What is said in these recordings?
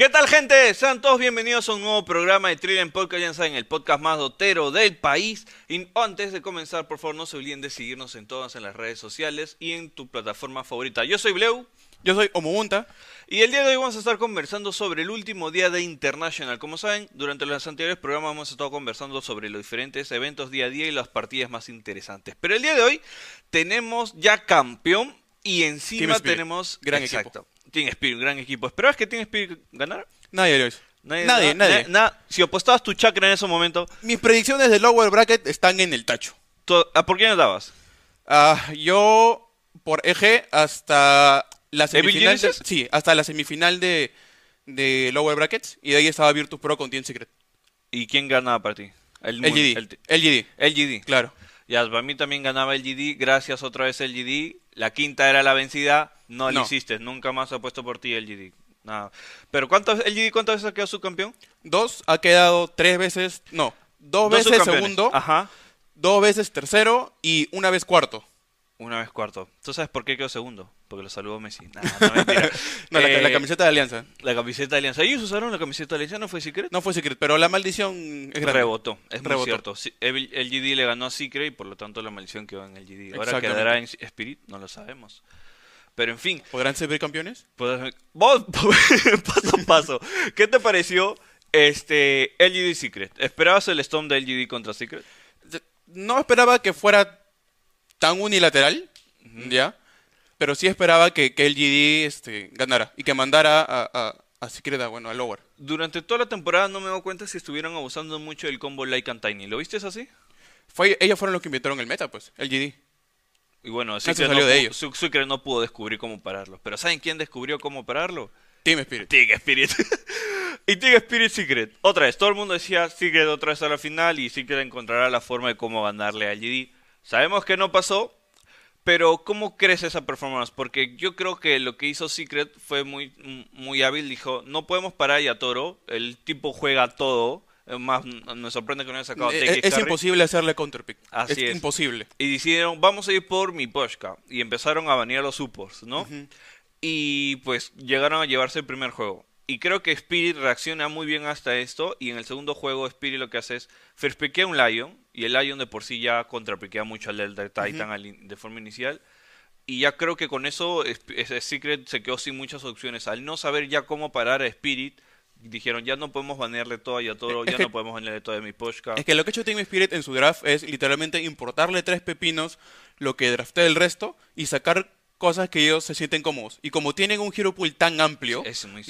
¿Qué tal, gente? Sean todos bienvenidos a un nuevo programa de Trillion Podcast, ya saben, el podcast más dotero del país. Y antes de comenzar, por favor, no se olviden de seguirnos en todas en las redes sociales y en tu plataforma favorita. Yo soy Bleu. Yo soy Omomunta. Y el día de hoy vamos a estar conversando sobre el último día de International. Como saben, durante los anteriores programas hemos estado conversando sobre los diferentes eventos día a día y las partidas más interesantes. Pero el día de hoy tenemos ya campeón y encima tenemos... Gran Exacto. Team Spirit, gran equipo. ¿Esperabas que Team Spirit ganara? Nadie lo hizo. Nadie, nadie. si apostabas tu chakra en ese momento. Mis predicciones de lower bracket están en el tacho. ¿A ¿Por qué no dabas? Ah, yo por eje hasta la semifinal. sí, hasta la semifinal de, de lower brackets. Y de ahí estaba Virtus Pro con Team Secret. ¿Y quién ganaba para ti? El, GD. El, GD. El GD. Claro. Ya, para mí también ganaba el GD. Gracias otra vez el GD. La quinta era la vencida. No, lo hiciste. Nunca más ha puesto por ti el GD. Nada. Pero ¿cuántas, ¿el GD cuántas veces ha quedado subcampeón? Dos. Ha quedado tres veces. No. Dos, veces segundo. Ajá. Dos veces tercero y una vez cuarto. Una vez cuarto. ¿Tú sabes por qué quedó segundo? Porque lo saludó Messi. no, mentira. no, la, eh, camiseta de Alianza. La camiseta de Alianza. ¿Ellos usaron la camiseta de Alianza? ¿No fue Secret? No fue Secret, pero la maldición es grande. Rebotó, es muy cierto. El, GD le ganó a Secret y por lo tanto la maldición quedó en el GD. Ahora quedará en Spirit, no lo sabemos. Pero en fin. ¿Podrán ser campeones? Vos, paso a paso. ¿Qué te pareció este LGD Secret? ¿Esperabas el Storm de LGD contra Secret? No esperaba que fuera tan unilateral, ¿ya? Pero sí esperaba que, que LGD este, ganara y que mandara a, a, Secret a, bueno, a Lower. Durante toda la temporada no me doy cuenta si estuvieron abusando mucho del combo Like and Tiny. ¿Lo viste así? Fue, ellos fueron los que inventaron el meta, pues, LGD. Y bueno, Secret no, de ellos. Secret no pudo descubrir cómo pararlo. Pero ¿saben quién descubrió cómo pararlo? Team Spirit. Team Spirit. y Team Spirit Secret. Otra vez, todo el mundo decía Secret otra vez a la final y Secret encontrará la forma de cómo ganarle a LGD. Sabemos que no pasó, pero ¿cómo crees esa performance? Porque yo creo que lo que hizo Secret fue muy, muy hábil. Dijo, no podemos parar a Toro. El tipo juega todo. Más, me sorprende que no haya sacado eh, Es, imposible hacerle counterpick. Así es, imposible. Y decidieron, vamos a ir por mi Poshka. Y empezaron a banear los supports, ¿no? Y pues llegaron a llevarse el primer juego. Y creo que Spirit reacciona muy bien hasta esto. Y en el segundo juego, Spirit lo que hace es first a un Lion. Y el Lion de por sí ya contrapiquea mucho al Delta Titan de forma inicial. Y ya creo que con eso Secret se quedó sin muchas opciones. Al no saber ya cómo parar a Spirit, dijeron ya no podemos banearle todo a todo, ya no podemos banearle todo a mi Poshka. Es que lo que ha hecho Team Spirit en su draft es literalmente importarle tres pepinos, lo que drafté el resto, y sacar cosas que ellos se sienten cómodos. Y como tienen un hero pool tan amplio,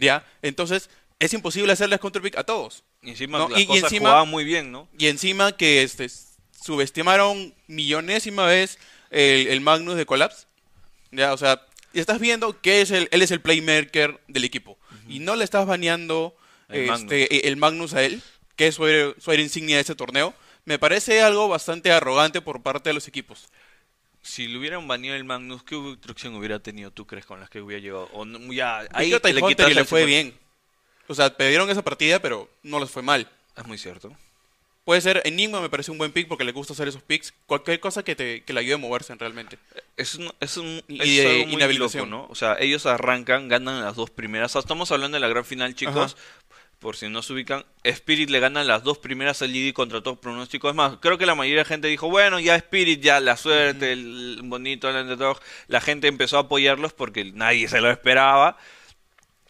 ya, entonces es imposible hacerles counterpick a todos. Y encima las y, cosas jugaban muy bien, ¿no? Y encima que este subestimaron millonésima vez el, Magnus de Collapse. Ya, o sea, estás viendo que es el, él es el playmaker del equipo. Y no le estás baneando el, este, Magnus. el Magnus a él, que es su, su insignia de ese torneo. Me parece algo bastante arrogante por parte de los equipos si le hubieran baneado el Magnus, ¿qué obstrucción hubiera tenido tú crees con las que hubiera llegado? O ya, ahí le, le fue bien. O sea, perdieron esa partida, pero no les fue mal. Es muy cierto. Puede ser Enigma, me parece un buen pick porque le gusta hacer esos picks. Cualquier cosa que, te, que le ayude a moverse realmente. Es un, es un y es muy loco, ¿no? O sea, ellos arrancan, ganan las dos primeras. Estamos hablando de la gran final, chicos por si no se ubican, Spirit le ganan las dos primeras al GD contra todo pronóstico. Es más, creo que la mayoría de gente dijo, bueno, ya Spirit, ya la suerte, el bonito, el underdog. La gente empezó a apoyarlos porque nadie se lo esperaba.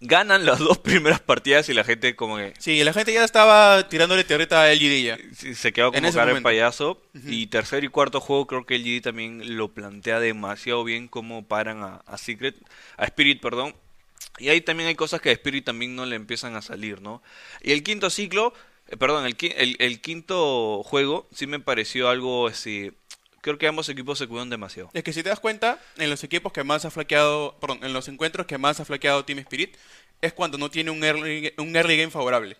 Ganan las dos primeras partidas y la gente como que... Sí, la gente ya estaba tirándole tierrita a LGD ya. se quedó como cara de payaso. Y tercer y cuarto juego creo que LGD también lo plantea demasiado bien como paran a, a Secret, a Spirit, perdón y ahí también hay cosas que a Spirit también no le empiezan a salir, ¿no? Y el quinto ciclo, eh, perdón, el, el, quinto juego sí me pareció algo así. Creo que ambos equipos se cuidan demasiado. Es que si te das cuenta, en los equipos que más ha flaqueado, perdón, en los encuentros que más ha flaqueado Team Spirit, es cuando no tiene un early, un early game favorable.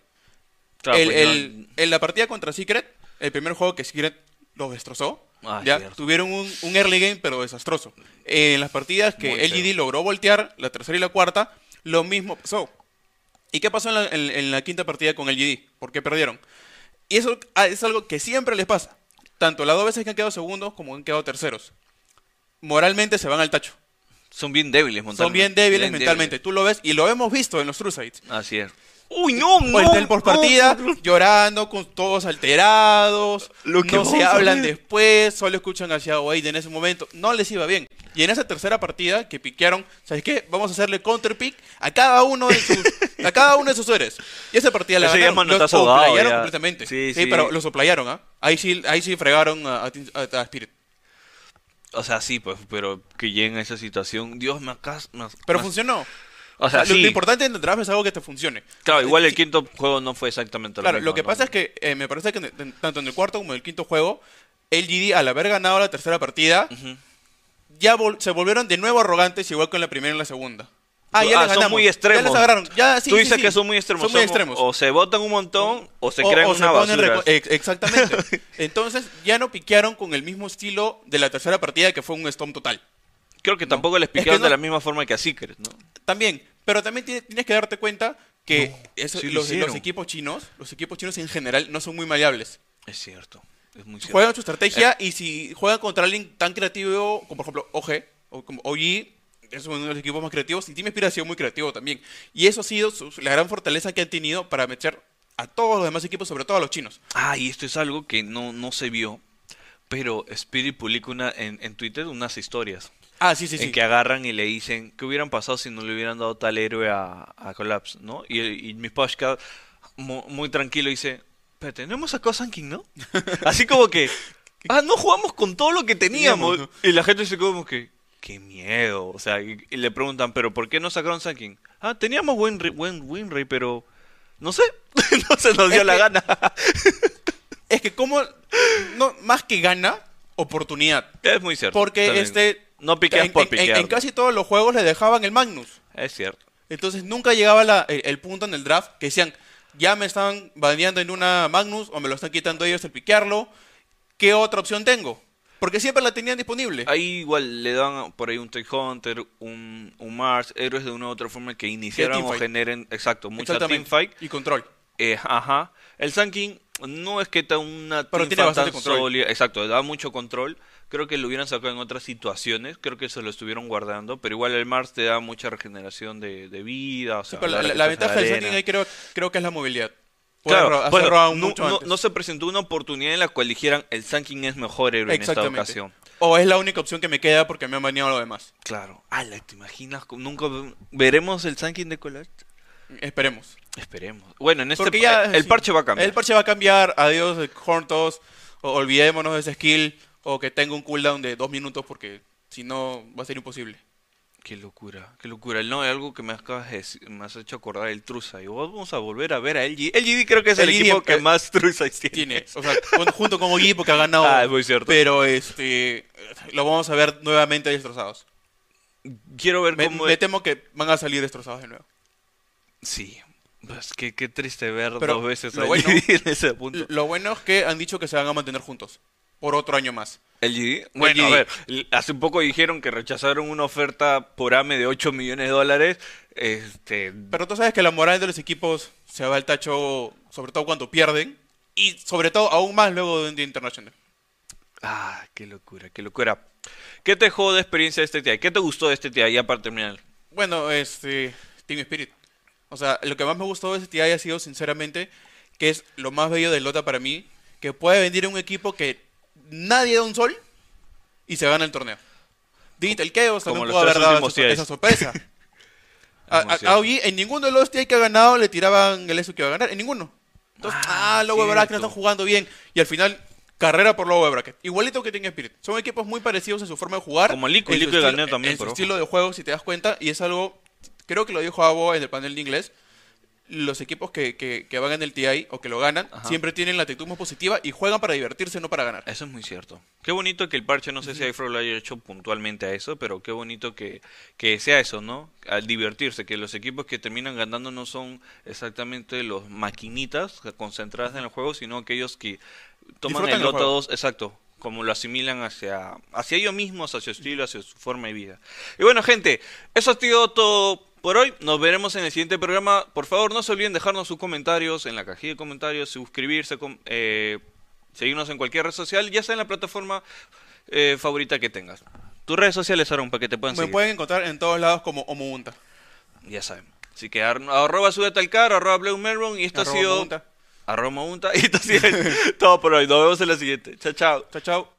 Claro, el, pues En la partida contra Secret, el primer juego que Secret los destrozó, Ah, ya tuvieron un, early game pero desastroso. en las partidas que LGD logró voltear, la tercera y la cuarta, lo mismo pasó. ¿Y qué pasó en la, quinta partida con LGD? ¿Por qué perdieron? Y eso ah, es algo que siempre les pasa. Tanto las dos veces que han quedado segundos como han quedado terceros. Moralmente se van al tacho. Son bien débiles mentalmente. Son bien débiles mentalmente. Tú lo ves y lo hemos visto en los True Sites. Así es. Uy, no, no. O el por partida, llorando, con todos alterados. Lo que no se hablan después, solo escuchan hacia Wade en ese momento. No les iba bien. Y en esa tercera partida que piquearon, ¿sabes qué? Vamos a hacerle counter pick a cada uno de sus, a cada uno de sus héroes. Y esa partida la ganaron. Los soplayaron completamente. Sí, sí, pero lo soplayaron, ¿ah? Ahí sí, ahí sí fregaron a, a, Spirit. O sea, sí, pues, pero que lleguen a esa situación, Dios me acas... Pero funcionó. O sea, lo, importante en el draft es algo que te funcione. Claro, igual el quinto juego no fue exactamente lo claro, lo que pasa es que eh, me parece que tanto en el cuarto como en el quinto juego, el GD, al haber ganado la tercera partida, ya se volvieron de nuevo arrogantes, igual que en la primera y en la segunda. Ah, ya ah, son muy extremos. Ya les agarraron. Ya, sí, Tú dices que son muy extremos. Son muy extremos. O se votan un montón o se crean una basura. Exactamente. Entonces ya no piquearon con el mismo estilo de la tercera partida que fue un Storm total. Creo que tampoco les piquearon de la misma forma que a Secret, ¿no? También, pero también tienes que darte cuenta que los, equipos chinos, los equipos chinos en general no son muy maleables. Es cierto, es muy cierto. Juegan su estrategia eh. y si juegan contra alguien tan creativo como por ejemplo OG o como OG, es uno de los equipos más creativos y ha sido muy creativo también. Y eso ha sido la gran fortaleza que han tenido para meter a todos los demás equipos, sobre todo a los chinos. Ah, y esto es algo que no, no se vio, pero Spirit publicó una, en, en Twitter unas historias Ah, sí, sí, en que agarran y le dicen, ¿qué hubieran pasado si no le hubieran dado tal héroe a, a Collapse, no? Y, y mi Pashka, muy, tranquilo, dice, pero tenemos a Kosanking, ¿no? Así como que, ah, no jugamos con todo lo que teníamos. Y la gente quedó como que, qué miedo. O sea, y, le preguntan, ¿pero por qué no sacaron Sanking? Ah, teníamos buen, buen win rate, pero no sé, no se nos dio la gana. es que como, no, más que gana, oportunidad. Es muy cierto. Porque este no piqueas por piquear. En, casi todos los juegos le dejaban el Magnus. Es cierto. Entonces nunca llegaba el, punto en el draft que decían, ya me están baneando en una Magnus o me lo están quitando ellos el piquearlo. ¿Qué otra opción tengo? Porque siempre la tenían disponible. Ahí igual le dan por ahí un Take Hunter, un, un Mars, héroes de una u otra forma que iniciaran o generen, exacto, mucha teamfight. Y control. Eh, ajá. El Sun no es que tenga una Pero tiene bastante control. Exacto, da mucho control. Creo que lo hubieran sacado en otras situaciones, creo que se lo estuvieron guardando, pero igual el Mars te da mucha regeneración de, vida. la, ventaja del Sunking ahí creo, creo que es la movilidad. claro, no, se presentó una oportunidad en la cual dijeran el Sunking es mejor héroe en esta ocasión. O es la única opción que me queda porque me han baneado lo demás. Claro. Ala, ¿te imaginas? ¿Nunca veremos el Sunking de Collage? Esperemos. Esperemos. Bueno, en este ya, el parche va a cambiar. El parche va a cambiar. Adiós, Horntos. Olvidémonos de ese skill o que tenga un cooldown de dos minutos porque si no va a ser imposible. Qué locura, qué locura. No, es algo que me has, me has hecho acordar el Trusa. Y vamos a volver a ver a LG. LGD creo que es el, equipo que más Trusa tiene. O sea, junto con equipo que ha ganado. Ah, es muy cierto. Pero este, lo vamos a ver nuevamente destrozados. Quiero ver me, cómo... Me temo que van a salir destrozados de nuevo. Sí, pues qué, qué triste ver dos veces a bueno, en ese punto. Lo bueno es que han dicho que se van a mantener juntos por otro año más. ¿El GD? Bueno, a ver, hace un poco dijeron que rechazaron una oferta por AME de 8 millones de dólares. Este... Pero tú sabes que la moral de los equipos se va al tacho, sobre todo cuando pierden, y sobre todo aún más luego de un día internacional. Ah, qué locura, qué locura. ¿Qué te dejó de experiencia de este TI? ¿Qué te gustó de este TI ya para terminar? Bueno, este, Team Spirit. O sea, lo que más me gustó de este TI ha sido, sinceramente, que es lo más bello de Lota para mí, que puede venir un equipo que nadie da un sol y se gana el torneo. Digital Chaos también pudo haber dado esa, sorpresa. a, en ninguno de los TI que ha ganado le tiraban el eso que iba a ganar, en ninguno. Entonces, ah, ah Lobo Bracket están jugando bien. Y al final, carrera por Lobo Bracket. Igualito que tiene Spirit. Son equipos muy parecidos en su forma de jugar. Como Liquid, Liquid ganó también. En su estilo de juego, si te das cuenta. Y es algo, creo que lo dijo Abo en el panel de inglés los equipos que, que, van en el TI o que lo ganan siempre tienen la actitud más positiva y juegan para divertirse, no para ganar. Eso es muy cierto. Qué bonito que el parche, no sé si iFro lo haya hecho puntualmente a eso, pero qué bonito que, que sea eso, ¿no? Al divertirse, que los equipos que terminan ganando no son exactamente los maquinitas concentradas en el juego, sino aquellos que toman el Lota 2, exacto, como lo asimilan hacia, hacia ellos mismos, hacia su estilo, hacia su forma de vida. Y bueno, gente, eso ha sido todo por hoy. Nos veremos en el siguiente programa. Por favor, no se olviden dejarnos sus comentarios en la cajilla de comentarios, suscribirse, eh, seguirnos en cualquier red social, ya sea en la plataforma eh, favorita que tengas. Tus redes sociales, Aaron, para que te puedan Me pueden encontrar en todos lados como Omuunta. Ya saben. Así que arroba al carro, arroba Blue Melron y esto ha sido... Arroba Mounta. Y esto ha sido todo por hoy. Nos vemos en la siguiente. Chao, chao. Chao, chao.